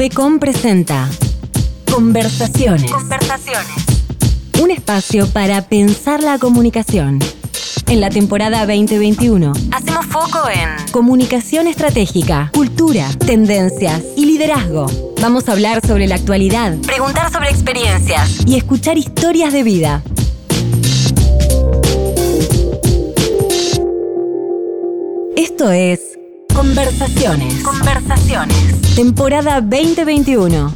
Navecom presenta Conversaciones. Conversaciones. Un espacio para pensar la comunicación. En la temporada 2021, Hacemos foco en comunicación estratégica, cultura, tendencias y liderazgo. Vamos a hablar sobre la actualidad preguntar sobre experiencias. y escuchar historias de vida. Esto es Conversaciones. Conversaciones. Temporada 2021.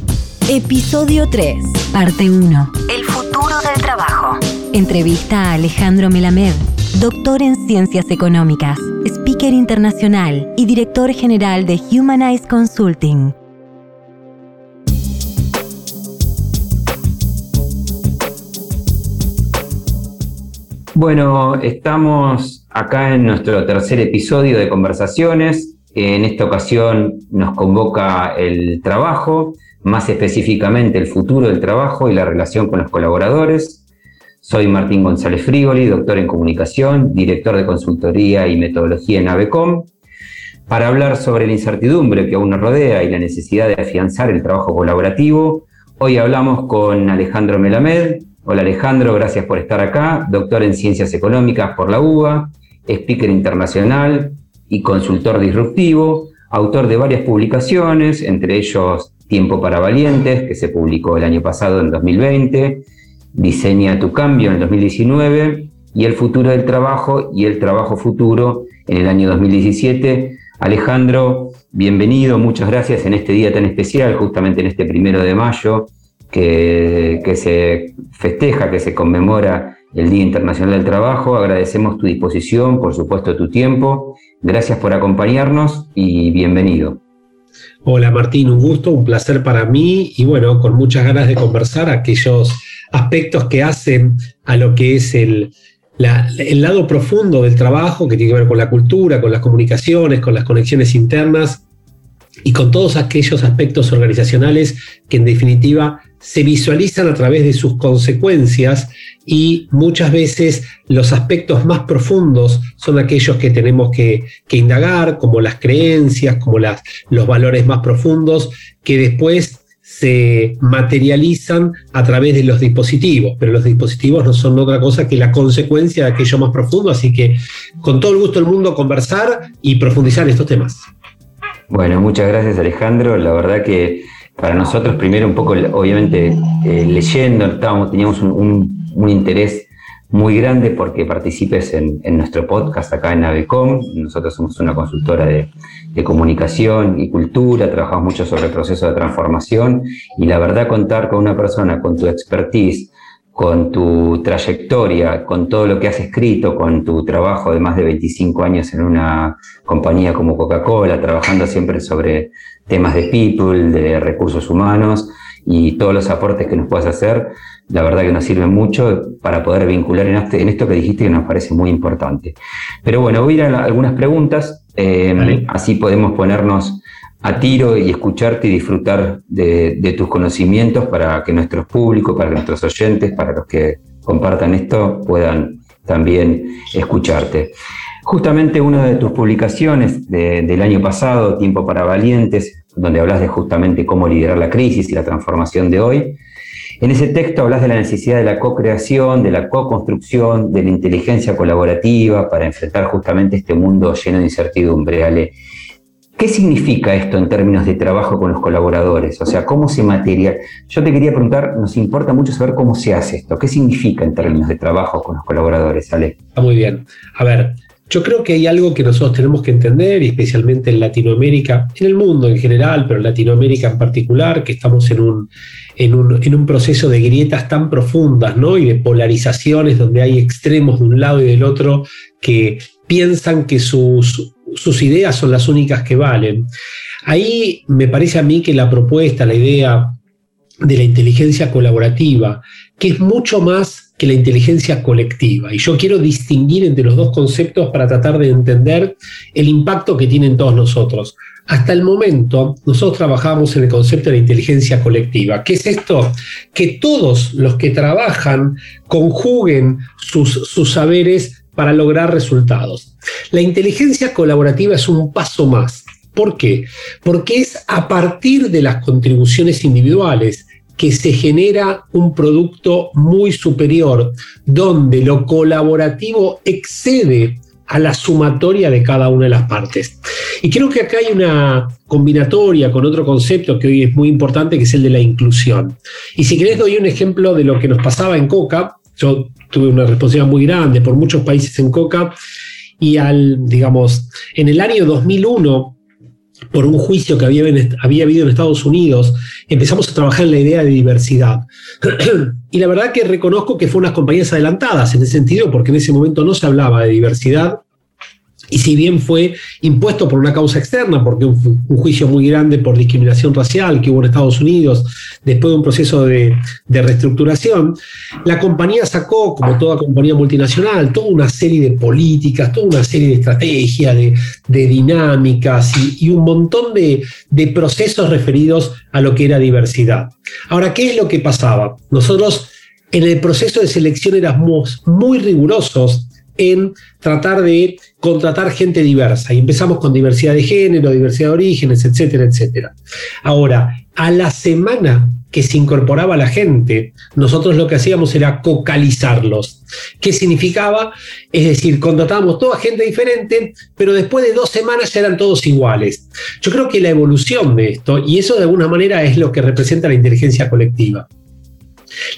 Episodio 3. Parte 1. El futuro del trabajo. Entrevista a Alejandro Melamed, doctor en Ciencias Económicas, speaker internacional y director general de Humanize Consulting. Bueno, estamos acá en nuestro tercer episodio de Conversaciones. En esta ocasión nos convoca el trabajo, más específicamente el futuro del trabajo y la relación con los colaboradores. Soy Martín González Frigoli, doctor en comunicación, director de consultoría y metodología en AVECOM, para hablar sobre la incertidumbre que aún nos rodea y la necesidad de afianzar el trabajo colaborativo. Hoy hablamos con Alejandro Melamed, Hola Alejandro, gracias por estar acá, doctor en Ciencias Económicas por la UBA, speaker internacional y consultor disruptivo, autor de varias publicaciones, entre ellos Tiempo para Valientes, que se publicó el año pasado en 2020, Diseña tu cambio en el 2019 y El futuro del trabajo y el trabajo futuro en el año 2017. Alejandro, bienvenido, muchas gracias en este día tan especial, justamente en este primero de mayo, que, que, se festeja, que se conmemora el Día Internacional del Trabajo. Agradecemos tu disposición, por supuesto tu tiempo. Gracias por acompañarnos y bienvenido. Hola Martín, un gusto, un placer para mí y bueno, con muchas ganas de conversar aquellos aspectos que hacen a lo que es el, el lado profundo del trabajo, que tiene que ver con la cultura, con las comunicaciones, con las conexiones internas y con todos aquellos aspectos organizacionales que en definitiva se visualizan a través de sus consecuencias y muchas veces los aspectos más profundos son aquellos que tenemos que, indagar, como las creencias, como las, los valores más profundos, que después se materializan a través de los dispositivos, pero los dispositivos no son otra cosa que la consecuencia de aquello más profundo, así que con todo el gusto del mundo conversar y profundizar en estos temas. Bueno, muchas gracias Alejandro. La verdad que para nosotros, primero un poco, obviamente, eh, leyendo, estábamos, teníamos un, interés muy grande porque participes en, en, nuestro podcast acá en Avecom. Nosotros somos una consultora de, de, comunicación y cultura, trabajamos mucho sobre el proceso de transformación y la verdad contar con una persona con tu expertise, con tu trayectoria, con todo lo que has escrito, con tu trabajo de más de 25 años en una compañía como Coca-Cola, trabajando siempre sobre temas de people, de recursos humanos y todos los aportes que nos puedas hacer, la verdad que nos sirven mucho para poder vincular en, este, esto que dijiste que nos parece muy importante. Pero bueno, voy a ir a algunas preguntas, eh, así podemos ponernos a tiro y escucharte y disfrutar de, tus conocimientos para que nuestros públicos, para nuestros oyentes, para los que compartan esto, puedan también escucharte. Justamente una de tus publicaciones de, del año pasado, Tiempo para Valientes, donde hablas de justamente cómo liderar la crisis y la transformación de hoy, en ese texto hablas de la necesidad de la co-creación, de la co-construcción, de la inteligencia colaborativa para enfrentar justamente este mundo lleno de incertidumbre, Ale. ¿Qué significa esto en términos de trabajo con los colaboradores? O sea, ¿cómo se material? Yo te quería preguntar, nos importa mucho saber cómo se hace esto. ¿Qué significa en términos de trabajo con los colaboradores, Ale? Muy bien. A ver, yo creo que hay algo que nosotros tenemos que entender, y especialmente en Latinoamérica, en el mundo en general, pero en Latinoamérica en particular, que estamos en un, en un, en un proceso de grietas tan profundas ¿no? y de polarizaciones donde hay extremos de un lado y del otro que piensan que sus, sus ideas son las únicas que valen. Ahí me parece a mí que la propuesta, la idea de la inteligencia colaborativa, que es mucho más que la inteligencia colectiva. Y yo quiero distinguir entre los dos conceptos para tratar de entender el impacto que tienen todos nosotros. Hasta el momento, nosotros trabajamos en el concepto de la inteligencia colectiva. ¿Qué es esto? Que todos los que trabajan conjuguen sus, sus saberes para lograr resultados. La inteligencia colaborativa es un paso más. ¿Por qué? Porque es a partir de las contribuciones individuales que se genera un producto muy superior, donde lo colaborativo excede a la sumatoria de cada una de las partes. Y creo que acá hay una combinatoria con otro concepto que hoy es muy importante, que es el de la inclusión. Y si querés doy un ejemplo de lo que nos pasaba en Coca. Yo tuve una responsabilidad muy grande por muchos países en Coca y al, digamos, en el año 2001 por un juicio que había, había habido en Estados Unidos, empezamos a trabajar en la idea de diversidad. y la verdad que reconozco que fue unas compañías adelantadas en ese sentido, porque en ese momento no se hablaba de diversidad y si bien fue impuesto por una causa externa, porque un, un, juicio muy grande por discriminación racial que hubo en Estados Unidos después de un proceso de, de reestructuración, la compañía sacó, como toda compañía multinacional, toda una serie de políticas, toda una serie de estrategias, de, dinámicas y, y, un montón de, de procesos referidos a lo que era diversidad. Ahora, ¿qué es lo que pasaba? Nosotros en el proceso de selección éramos muy rigurosos en tratar de contratar gente diversa. Y empezamos con diversidad de género, diversidad de orígenes, etcétera, etcétera. Ahora, a la semana que se incorporaba la gente, nosotros lo que hacíamos era cocalizarlos. ¿Qué significaba? Es decir, contratábamos toda gente diferente, pero después de dos semanas ya eran todos iguales. Yo creo que la evolución de esto, y eso de alguna manera es lo que representa la inteligencia colectiva.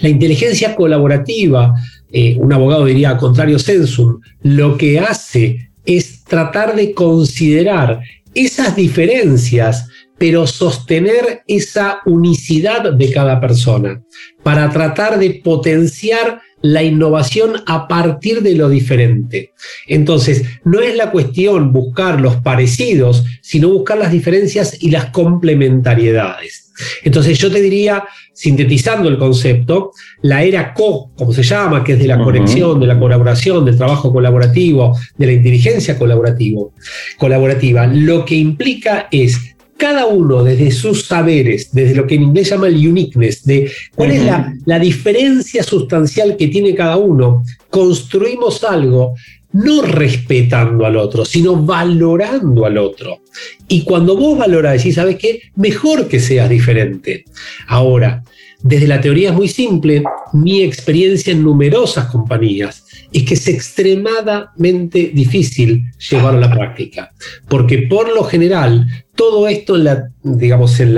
La inteligencia colaborativa eh, un abogado diría contrario sensum, lo que hace es tratar de considerar esas diferencias, pero sostener esa unicidad de cada persona, para tratar de potenciar la innovación a partir de lo diferente. Entonces, no es la cuestión buscar los parecidos, sino buscar las diferencias y las complementariedades. Entonces, yo te diría, sintetizando el concepto, la era co, como se llama, que es de la conexión, de la colaboración, del trabajo colaborativo, de la inteligencia colaborativo, colaborativa, lo que implica es cada uno desde sus saberes, desde lo que en inglés llama el uniqueness, de cuál es la, la, diferencia sustancial que tiene cada uno, construimos algo no respetando al otro, sino valorando al otro. Y cuando vos valorás y ¿sabes qué? Mejor que seas diferente. Ahora, desde la teoría es muy simple, mi experiencia en numerosas compañías es que es extremadamente difícil llevarlo a la práctica, porque por lo general todo esto en la, digamos, en,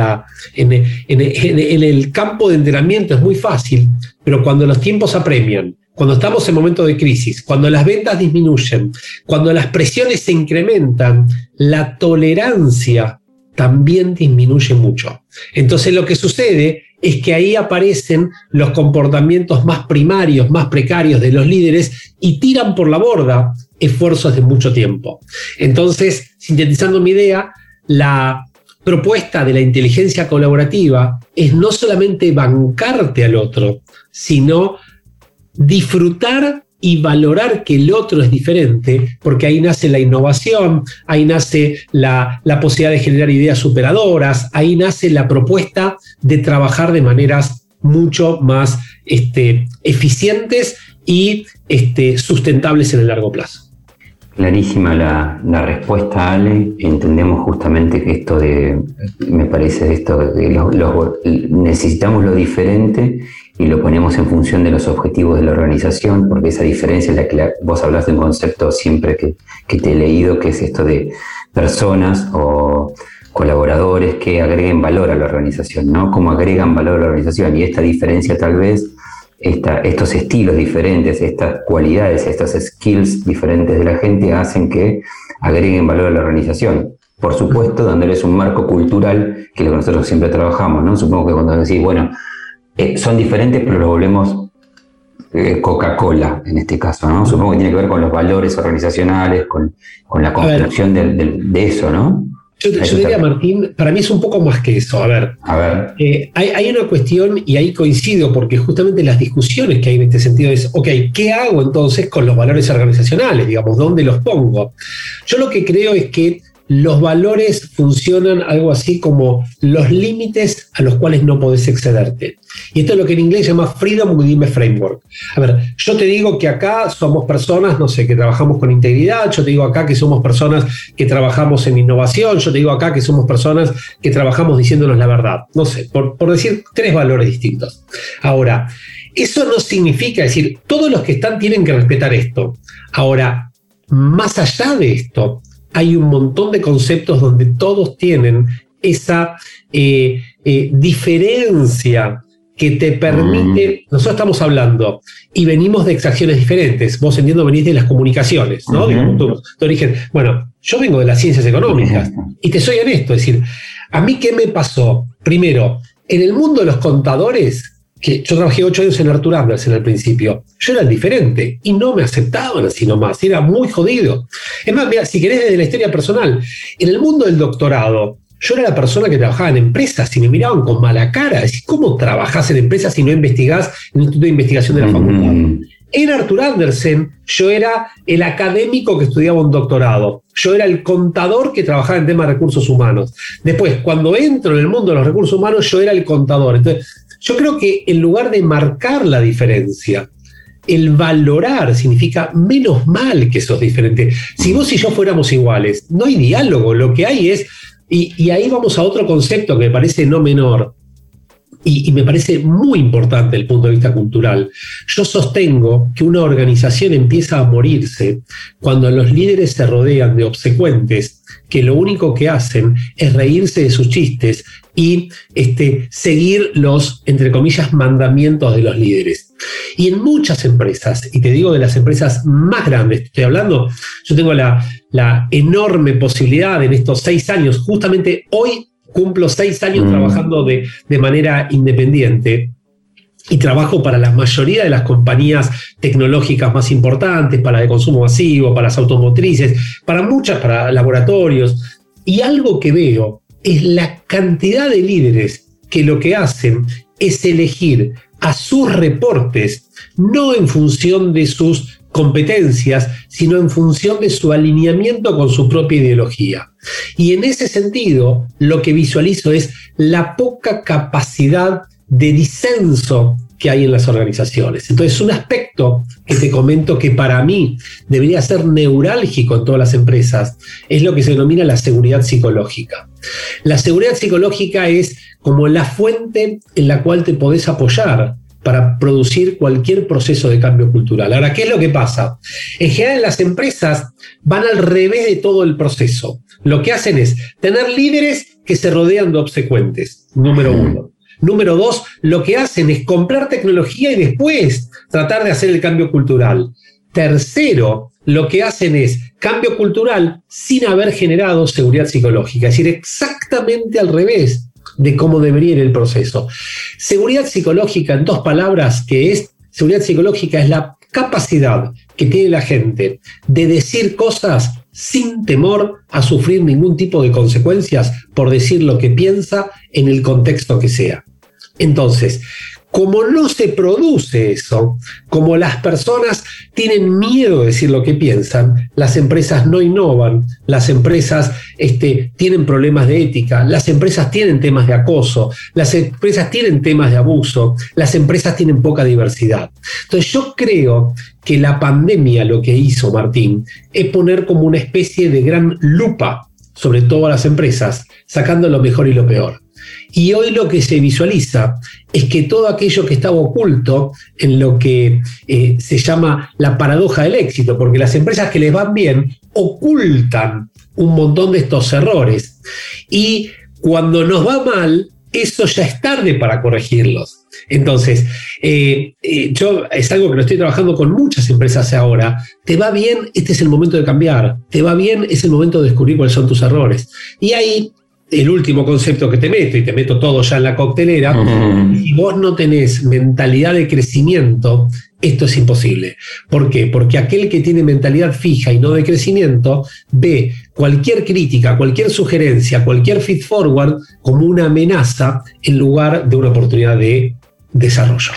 en, el campo de entrenamiento es muy fácil, pero cuando los tiempos apremian, cuando estamos en momentos de crisis, cuando las ventas disminuyen, cuando las presiones se incrementan, la tolerancia también disminuye mucho. Entonces lo que sucede es que ahí aparecen los comportamientos más primarios, más precarios de los líderes y tiran por la borda esfuerzos de mucho tiempo. Entonces, sintetizando mi idea, la propuesta de la inteligencia colaborativa es no solamente bancarte al otro, sino disfrutar y valorar que el otro es diferente, porque ahí nace la innovación, ahí nace la, la, posibilidad de generar ideas superadoras, ahí nace la propuesta de trabajar de maneras mucho más este, eficientes y este, sustentables en el largo plazo. Clarísima la, la, respuesta, Ale. Entendemos justamente que esto de, me parece esto, de los, necesitamos lo diferente y lo ponemos en función de los objetivos de la organización, porque esa diferencia es la que vos hablas de un concepto siempre que, que te he leído, que es esto de personas o colaboradores que agreguen valor a la organización, ¿no? Cómo agregan valor a la organización. Y esta diferencia tal vez esta, estos estilos diferentes, estas cualidades, estos skills diferentes de la gente hacen que agreguen valor a la organización. Por supuesto, dándoles un marco cultural, que es lo que nosotros siempre trabajamos, ¿no? Supongo que cuando decís, bueno, eh, son diferentes, pero lo volvemos eh, Coca-Cola en este caso, ¿no? Supongo que tiene que ver con los valores organizacionales, con, con la construcción de, de, de eso, ¿no? Yo, yo diría, Martín, para mí es un poco más que eso. A ver, a ver. Eh, hay, hay, una cuestión, y ahí coincido, porque justamente las discusiones que hay en este sentido es, ok, ¿qué hago entonces con los valores organizacionales? Digamos, ¿dónde los pongo? Yo lo que creo es que los valores funcionan algo así como los límites a los cuales no podés excederte. Y esto es lo que en inglés se llama Freedom Within a Framework. A ver, yo te digo que acá somos personas, no sé, que trabajamos con integridad, yo te digo acá que somos personas que trabajamos en innovación, yo te digo acá que somos personas que trabajamos diciéndonos la verdad. No sé, por, por decir tres valores distintos. Ahora, eso no significa decir, todos los que están tienen que respetar esto. Ahora, más allá de esto, hay un montón de conceptos donde todos tienen esa eh, eh, diferencia que te permite, mm. nosotros estamos hablando y venimos de extracciones diferentes, vos entiendo venís de las comunicaciones, ¿no? tu, origen. Bueno, yo vengo de las ciencias económicas y te soy honesto, es decir, a mí qué me pasó? Primero, en el mundo de los contadores, que yo trabajé ocho años en Arthur Andersen al principio. Yo era el diferente y no me aceptaban así nomás, era muy jodido. Es más, mira, si querés desde la historia personal, en el mundo del doctorado, yo era la persona que trabajaba en empresas y me miraban con mala cara. ¿Cómo trabajás en empresas si no investigás en el Instituto de Investigación de la Facultad? En Arthur Andersen, yo era el académico que estudiaba un doctorado. Yo era el contador que trabajaba en temas de recursos humanos. Después, cuando entro en el mundo de los recursos humanos, yo era el contador. Entonces, yo creo que en lugar de marcar la diferencia, el valorar significa menos mal que sos diferente. Si vos y yo fuéramos iguales, no hay diálogo, lo que hay es, y, ahí vamos a otro concepto que me parece no menor, y, me parece muy importante el punto de vista cultural. Yo sostengo que una organización empieza a morirse cuando los líderes se rodean de obsecuentes que lo único que hacen es reírse de sus chistes y este, seguir los, entre comillas, mandamientos de los líderes. Y en muchas empresas, y te digo de las empresas más grandes, estoy hablando, yo tengo la, la enorme posibilidad en estos seis años, justamente hoy cumplo seis años mm. trabajando de, de manera independiente, y trabajo para la mayoría de las compañías tecnológicas más importantes, para de consumo masivo, para las automotrices, para muchas, para laboratorios. Y algo que veo es la cantidad de líderes que lo que hacen es elegir a sus reportes, no en función de sus competencias, sino en función de su alineamiento con su propia ideología. Y en ese sentido, lo que visualizo es la poca capacidad de disenso que hay en las organizaciones. Entonces, un aspecto que te comento que para mí debería ser neurálgico en todas las empresas es lo que se denomina la seguridad psicológica. La seguridad psicológica es como la fuente en la cual te podés apoyar para producir cualquier proceso de cambio cultural. Ahora, ¿qué es lo que pasa? En general las empresas van al revés de todo el proceso. Lo que hacen es tener líderes que se rodean de obsecuentes, número uno. Número dos, lo que hacen es comprar tecnología y después tratar de hacer el cambio cultural. Tercero, lo que hacen es cambio cultural sin haber generado seguridad psicológica, es decir, exactamente al revés de cómo debería ir el proceso. Seguridad psicológica, en dos palabras, que es, seguridad psicológica es la capacidad que tiene la gente de decir cosas sin temor a sufrir ningún tipo de consecuencias por decir lo que piensa en el contexto que sea. Entonces, como no se produce eso, como las personas tienen miedo de decir lo que piensan, las empresas no innovan, las empresas este, tienen problemas de ética, las empresas tienen temas de acoso, las empresas tienen temas de abuso, las empresas tienen poca diversidad. Entonces yo creo que la pandemia lo que hizo, Martín, es poner como una especie de gran lupa sobre todas las empresas, sacando lo mejor y lo peor. Y hoy lo que se visualiza es que todo aquello que estaba oculto en lo que eh, se llama la paradoja del éxito, porque las empresas que les van bien ocultan un montón de estos errores. Y cuando nos va mal, eso ya es tarde para corregirlos. Entonces, eh, eh, yo es algo que lo estoy trabajando con muchas empresas ahora. Te va bien, este es el momento de cambiar. Te va bien, es el momento de descubrir cuáles son tus errores. Y ahí el último concepto que te meto, y te meto todo ya en la coctelera, si vos no tenés mentalidad de crecimiento, esto es imposible. ¿Por qué? Porque aquel que tiene mentalidad fija y no de crecimiento ve cualquier crítica, cualquier sugerencia, cualquier feed forward como una amenaza en lugar de una oportunidad de desarrollo.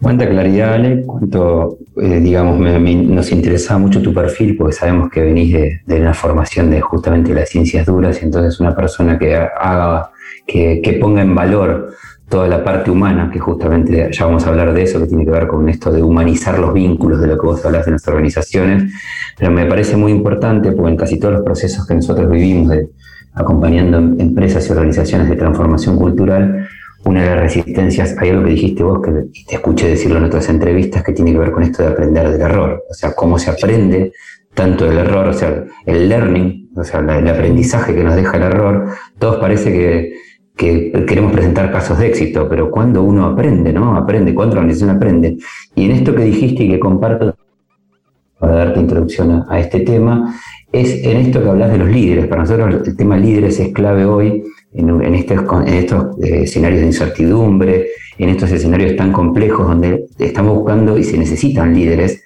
Cuánta claridad, Ale, cuánto, eh, digamos, nos interesaba mucho tu perfil porque sabemos que venís de, de, una formación de justamente las ciencias duras y entonces una persona que haga, que, que ponga en valor toda la parte humana, que justamente ya vamos a hablar de eso, que tiene que ver con esto de humanizar los vínculos de lo que vos hablas en las organizaciones, pero me parece muy importante porque en casi todos los procesos que nosotros vivimos de, acompañando empresas y organizaciones de transformación cultural, una de las resistencias, hay algo que dijiste vos, que te escuché decirlo en otras entrevistas, que tiene que ver con esto de aprender del error, o sea, cómo se aprende tanto del error, o sea, el learning, o sea, el aprendizaje que nos deja el error, todos parece que que queremos presentar casos de éxito, pero cuando uno aprende, ¿no? Aprende, cuando la organización aprende. Y en esto que dijiste y que comparto para darte introducción a, este tema, es en esto que hablas de los líderes. Para nosotros el tema líderes es clave hoy en, estos, en estos eh, escenarios de incertidumbre, en estos escenarios tan complejos donde estamos buscando y se necesitan líderes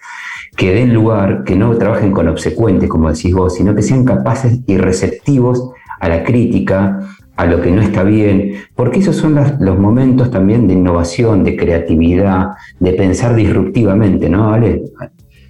que den lugar, que no trabajen con obsecuentes, como decís vos, sino que sean capaces y receptivos a la crítica, a lo que no está bien, porque esos son los momentos también de innovación, de creatividad, de pensar disruptivamente, ¿no, Ale?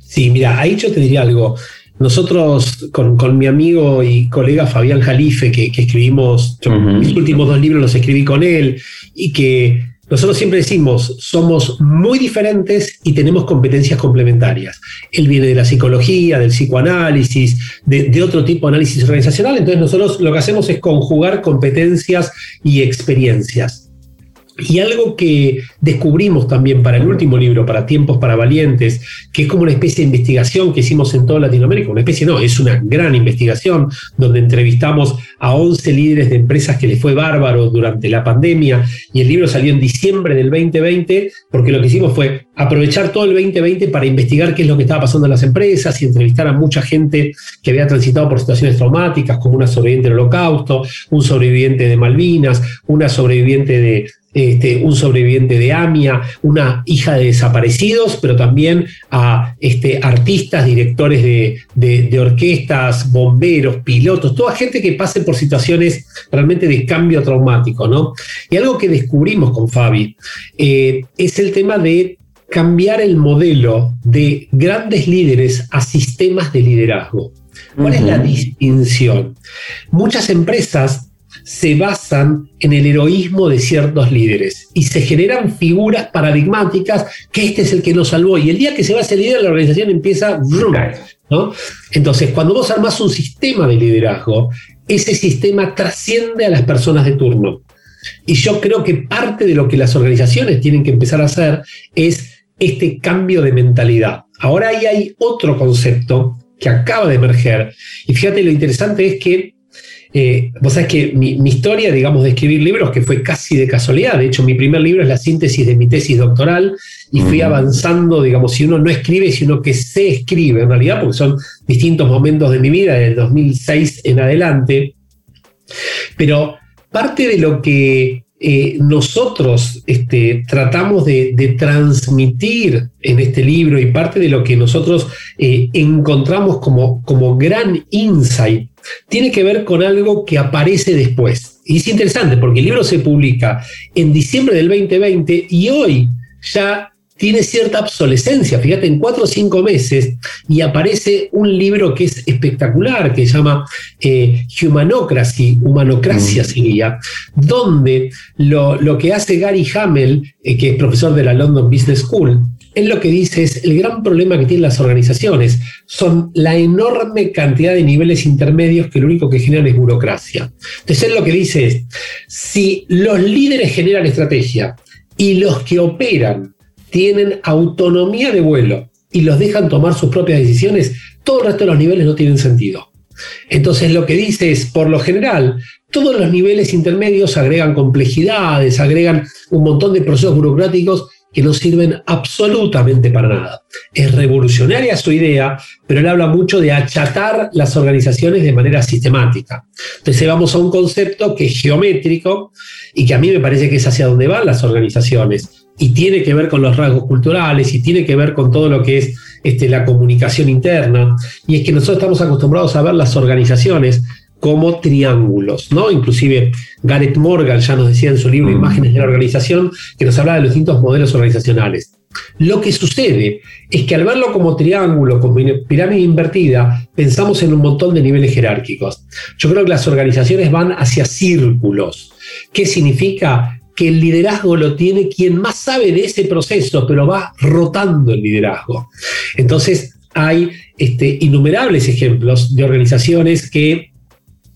Sí, mira, ahí yo te diría algo. Nosotros, con, mi amigo y colega Fabián Jalife, que, escribimos, mis últimos dos libros los escribí con él, y que nosotros siempre decimos, somos muy diferentes y tenemos competencias complementarias. Él viene de la psicología, del psicoanálisis, de, otro tipo de análisis organizacional, entonces nosotros lo que hacemos es conjugar competencias y experiencias. Y algo que descubrimos también para el último libro, para Tiempos para Valientes, que es como una especie de investigación que hicimos en toda Latinoamérica, una especie no, es una gran investigación donde entrevistamos a 11 líderes de empresas que les fue bárbaro durante la pandemia y el libro salió en diciembre del 2020 porque lo que hicimos fue aprovechar todo el 2020 para investigar qué es lo que estaba pasando en las empresas y entrevistar a mucha gente que había transitado por situaciones traumáticas, como una sobreviviente del holocausto, un sobreviviente de Malvinas, una sobreviviente de este, un sobreviviente de AMIA, una hija de desaparecidos, pero también a este, artistas, directores de, orquestas, bomberos, pilotos, toda gente que pase por situaciones realmente de cambio traumático. ¿no? Y algo que descubrimos con Fabi eh, es el tema de cambiar el modelo de grandes líderes a sistemas de liderazgo. ¿Cuál es la distinción? Muchas empresas se basan en el heroísmo de ciertos líderes y se generan figuras paradigmáticas que este es el que nos salvó y el día que se va ese líder la organización empieza ¿no? Entonces, cuando vos armás un sistema de liderazgo, ese sistema trasciende a las personas de turno. Y yo creo que parte de lo que las organizaciones tienen que empezar a hacer es este cambio de mentalidad. Ahora ahí hay otro concepto que acaba de emerger. Y fíjate, lo interesante es que eh, vos sabés que mi, historia, digamos, de escribir libros, que fue casi de casualidad, de hecho mi primer libro es la síntesis de mi tesis doctoral y fui avanzando, digamos, si uno no escribe, sino que se escribe en realidad, porque son distintos momentos de mi vida, del 2006 en adelante, pero parte de lo que eh, nosotros este, tratamos de, transmitir en este libro y parte de lo que nosotros eh, encontramos como, como gran insight tiene que ver con algo que aparece después. Y es interesante porque el libro se publica en diciembre del 2020 y hoy ya tiene cierta obsolescencia, fíjate, en cuatro o cinco meses, y aparece un libro que es espectacular, que se llama eh, Humanocracy, Humanocracia mm. sería, donde lo, que hace Gary Hamel, eh, que es profesor de la London Business School, él lo que dice es el gran problema que tienen las organizaciones son la enorme cantidad de niveles intermedios que lo único que generan es burocracia. Entonces él lo que dice es, si los líderes generan estrategia y los que operan tienen autonomía de vuelo y los dejan tomar sus propias decisiones, todo el resto de los niveles no tienen sentido. Entonces lo que dice es, por lo general, todos los niveles intermedios agregan complejidades, agregan un montón de procesos burocráticos que no sirven absolutamente para nada. Es revolucionaria su idea, pero él habla mucho de achatar las organizaciones de manera sistemática. Entonces vamos a un concepto que es geométrico y que a mí me parece que es hacia donde van las organizaciones y tiene que ver con los rasgos culturales y tiene que ver con todo lo que es este, la comunicación interna. Y es que nosotros estamos acostumbrados a ver las organizaciones como triángulos, ¿no? Inclusive Gareth Morgan ya nos decía en su libro mm. Imágenes de la Organización que nos habla de los distintos modelos organizacionales. Lo que sucede es que al verlo como triángulo, como pirámide invertida, pensamos en un montón de niveles jerárquicos. Yo creo que las organizaciones van hacia círculos. ¿Qué significa? Que el liderazgo lo tiene quien más sabe de ese proceso, pero va rotando el liderazgo. Entonces, hay este, innumerables ejemplos de organizaciones que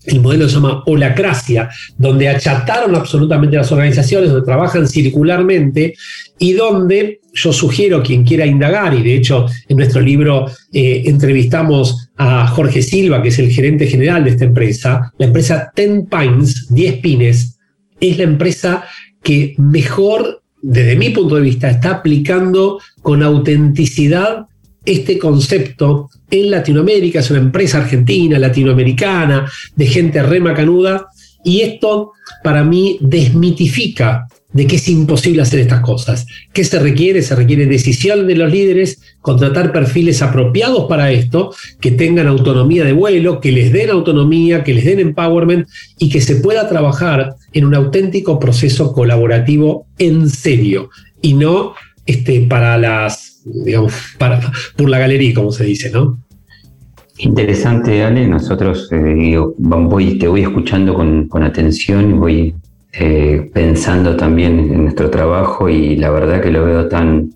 el modelo se llama holacracia, donde achataron absolutamente las organizaciones, donde trabajan circularmente y donde yo sugiero quien quiera indagar, y de hecho en nuestro libro eh, entrevistamos a Jorge Silva, que es el gerente general de esta empresa, la empresa Ten Pines, 10 Pines, es la empresa que mejor, desde mi punto de vista, está aplicando con autenticidad este concepto en Latinoamérica, es una empresa argentina, latinoamericana, de gente remacanuda, y esto para mí desmitifica de que es imposible hacer estas cosas. ¿Qué se requiere? Se requiere decisión de los líderes, contratar perfiles apropiados para esto, que tengan autonomía de vuelo, que les den autonomía, que les den empowerment y que se pueda trabajar en un auténtico proceso colaborativo en serio y no este, para las, digamos, para, por la galería, como se dice, ¿no? Interesante, Ale. Nosotros eh, voy, te voy escuchando con, con atención y voy eh, pensando también en nuestro trabajo y la verdad que lo veo tan,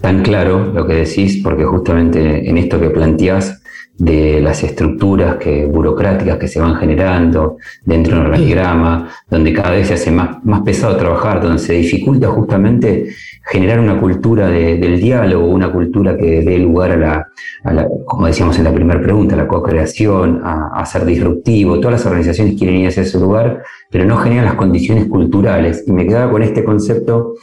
tan claro lo que decís, porque justamente en esto que planteás de las estructuras que, burocráticas que se van generando dentro de un organigrama, donde cada vez se hace más, más pesado trabajar, donde se dificulta justamente generar una cultura del diálogo, una cultura que dé lugar a la, como decíamos en la primera pregunta, a la co-creación, a, ser disruptivo. Todas las organizaciones quieren ir hacia ese lugar, pero no generan las condiciones culturales. Y me quedaba con este concepto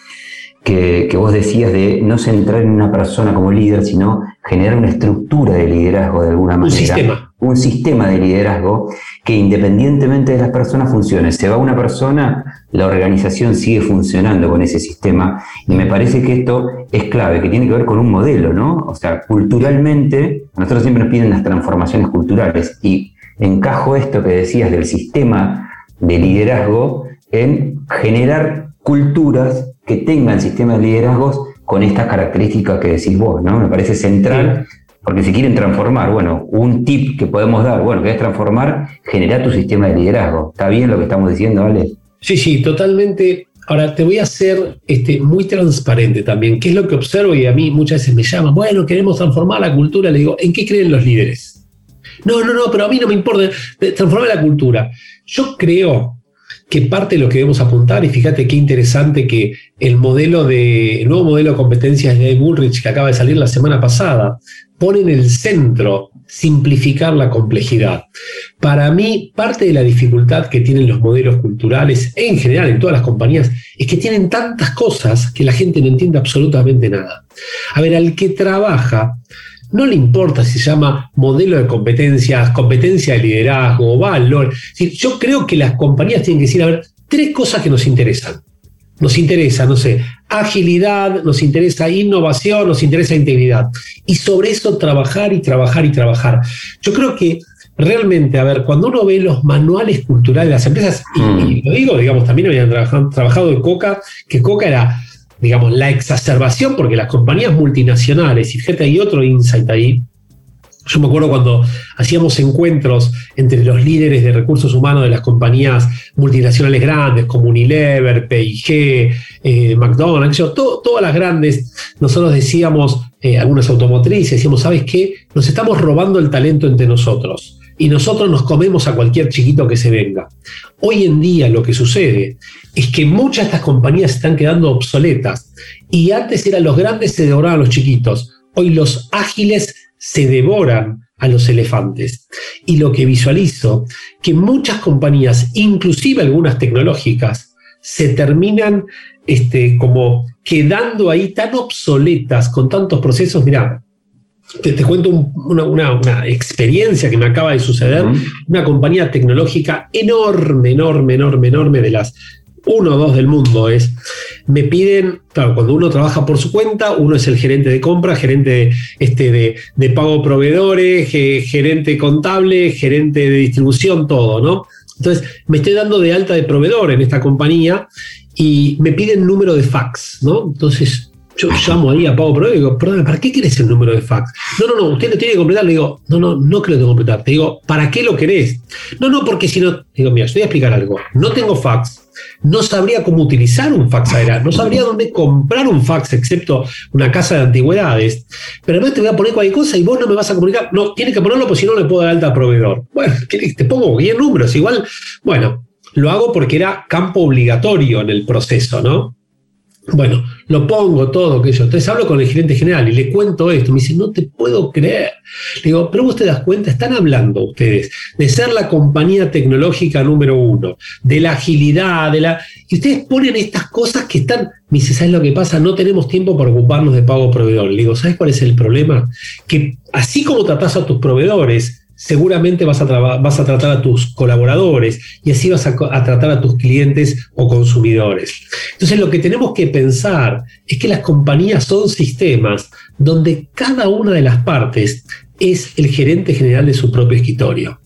que, vos decías de no centrar en una persona como líder, sino generar una estructura de liderazgo de alguna manera. Un sistema. Un sistema de liderazgo que independientemente de las personas funcione. Se va una persona, la organización sigue funcionando con ese sistema. Y me parece que esto es clave, que tiene que ver con un modelo, ¿no? O sea, culturalmente, nosotros siempre nos piden las transformaciones culturales. Y encajo esto que decías del sistema de liderazgo en generar culturas que tengan sistemas de liderazgos con estas características que decís vos, ¿no? Me parece central, porque si quieren transformar, bueno, un tip que podemos dar, bueno, que es transformar, generar tu sistema de liderazgo. ¿Está bien lo que estamos diciendo, Ale? Sí, sí, totalmente. Ahora, te voy a ser este, muy transparente también. ¿Qué es lo que observo? Y a mí muchas veces me llaman, bueno, queremos transformar la cultura. Le digo, ¿en qué creen los líderes? No, no, no, pero a mí no me importa transformar la cultura. Yo creo que parte de lo que debemos apuntar, y fíjate qué interesante que el modelo de, el nuevo modelo de competencias de Bullrich que acaba de salir la semana pasada, pone en el centro simplificar la complejidad. Para mí, parte de la dificultad que tienen los modelos culturales, en general en todas las compañías, es que tienen tantas cosas que la gente no entiende absolutamente nada. A ver, al que trabaja no le importa si se llama modelo de competencias, competencia de liderazgo, valor. Yo creo que las compañías tienen que decir, a ver, tres cosas que nos interesan. Nos interesa, no sé, agilidad, nos interesa innovación, nos interesa integridad. Y sobre eso trabajar y trabajar y trabajar. Yo creo que realmente, a ver, cuando uno ve los manuales culturales de las empresas, y, mm. lo digo, digamos, también habían trabajado, trabajado en Coca, que Coca era digamos, la exacerbación, porque las compañías multinacionales, y fíjate, hay otro insight ahí. Yo me acuerdo cuando hacíamos encuentros entre los líderes de recursos humanos de las compañías multinacionales grandes, como Unilever, PIG, eh, McDonald's, todas las grandes, nosotros decíamos, eh, algunas automotrices, decíamos, ¿sabes qué? Nos estamos robando el talento entre nosotros y nosotros nos comemos a cualquier chiquito que se venga. Hoy en día lo que sucede es que muchas de estas compañías están quedando obsoletas y antes eran los grandes se devoraban a los chiquitos, hoy los ágiles se devoran a los elefantes. Y lo que visualizo, que muchas compañías, inclusive algunas tecnológicas, se terminan este, como quedando ahí tan obsoletas con tantos procesos. Mira, te, cuento una, experiencia que me acaba de suceder. Una compañía tecnológica enorme, enorme, enorme, enorme de las uno o dos del mundo es, me piden, claro, cuando uno trabaja por su cuenta, uno es el gerente de compra, gerente de, este, de, de pago proveedores, gerente contable, gerente de distribución, todo, ¿no? Entonces, me estoy dando de alta de proveedor en esta compañía y me piden número de fax, ¿no? Entonces, yo llamo ahí a Pago Pro y digo, perdón, ¿para qué querés el número de fax? No, no, no, usted lo tiene que completar. Le digo, no, no, no tengo que completar. Te digo, ¿para qué lo querés? No, no, porque si no, digo, mira, te voy a explicar algo. No tengo fax, no sabría cómo utilizar un fax aéreo, no sabría dónde comprar un fax, excepto una casa de antigüedades. Pero además te voy a poner cualquier cosa y vos no me vas a comunicar. No, tienes que ponerlo porque si no le puedo dar alta al proveedor. Bueno, te pongo bien números. Igual, bueno, lo hago porque era campo obligatorio en el proceso, ¿no? Bueno, lo pongo todo, que yo. Entonces hablo con el gerente general y le cuento esto. Me dice, no te puedo creer. Le digo, pero vos te das cuenta, están hablando ustedes de ser la compañía tecnológica número uno, de la agilidad, de la. Y ustedes ponen estas cosas que están. Me dice, ¿sabes lo que pasa? No tenemos tiempo para ocuparnos de pago proveedor. Le digo, ¿sabes cuál es el problema? Que así como tratás a tus proveedores, seguramente vas a, vas a tratar a tus colaboradores y así vas a, tratar a tus clientes o consumidores. Entonces lo que tenemos que pensar es que las compañías son sistemas donde cada una de las partes es el gerente general de su propio escritorio.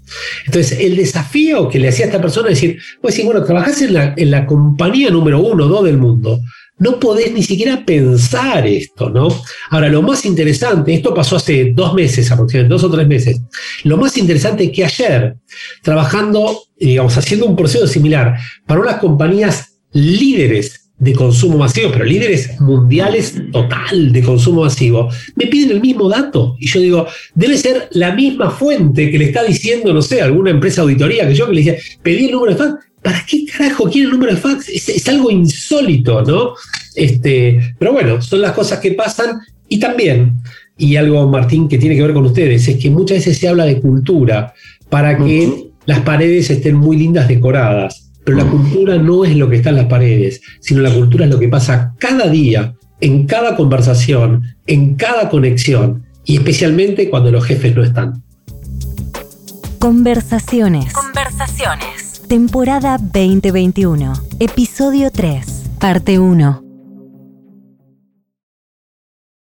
Entonces, el desafío que le hacía a esta persona es decir, pues sí, bueno, trabajás en la, en la compañía número uno o dos del mundo, no podés ni siquiera pensar esto, ¿no? Ahora, lo más interesante, esto pasó hace dos meses, aproximadamente dos o tres meses, lo más interesante es que ayer, trabajando, digamos, haciendo un proceso similar para unas compañías líderes de consumo masivo, pero líderes mundiales total de consumo masivo, me piden el mismo dato. Y yo digo, debe ser la misma fuente que le está diciendo, no sé, alguna empresa auditoría que yo que le dije, pedí el número de ¿para qué carajo quiere el número de fax? Es, algo insólito, ¿no? Este, pero bueno, son las cosas que pasan y también, y algo, Martín, que tiene que ver con ustedes, es que muchas veces se habla de cultura para que las paredes estén muy lindas decoradas, pero la cultura no es lo que está en las paredes, sino la cultura es lo que pasa cada día, en cada conversación, en cada conexión, y especialmente cuando los jefes no están. Conversaciones. Conversaciones temporada 2021, episodio 3, parte 1.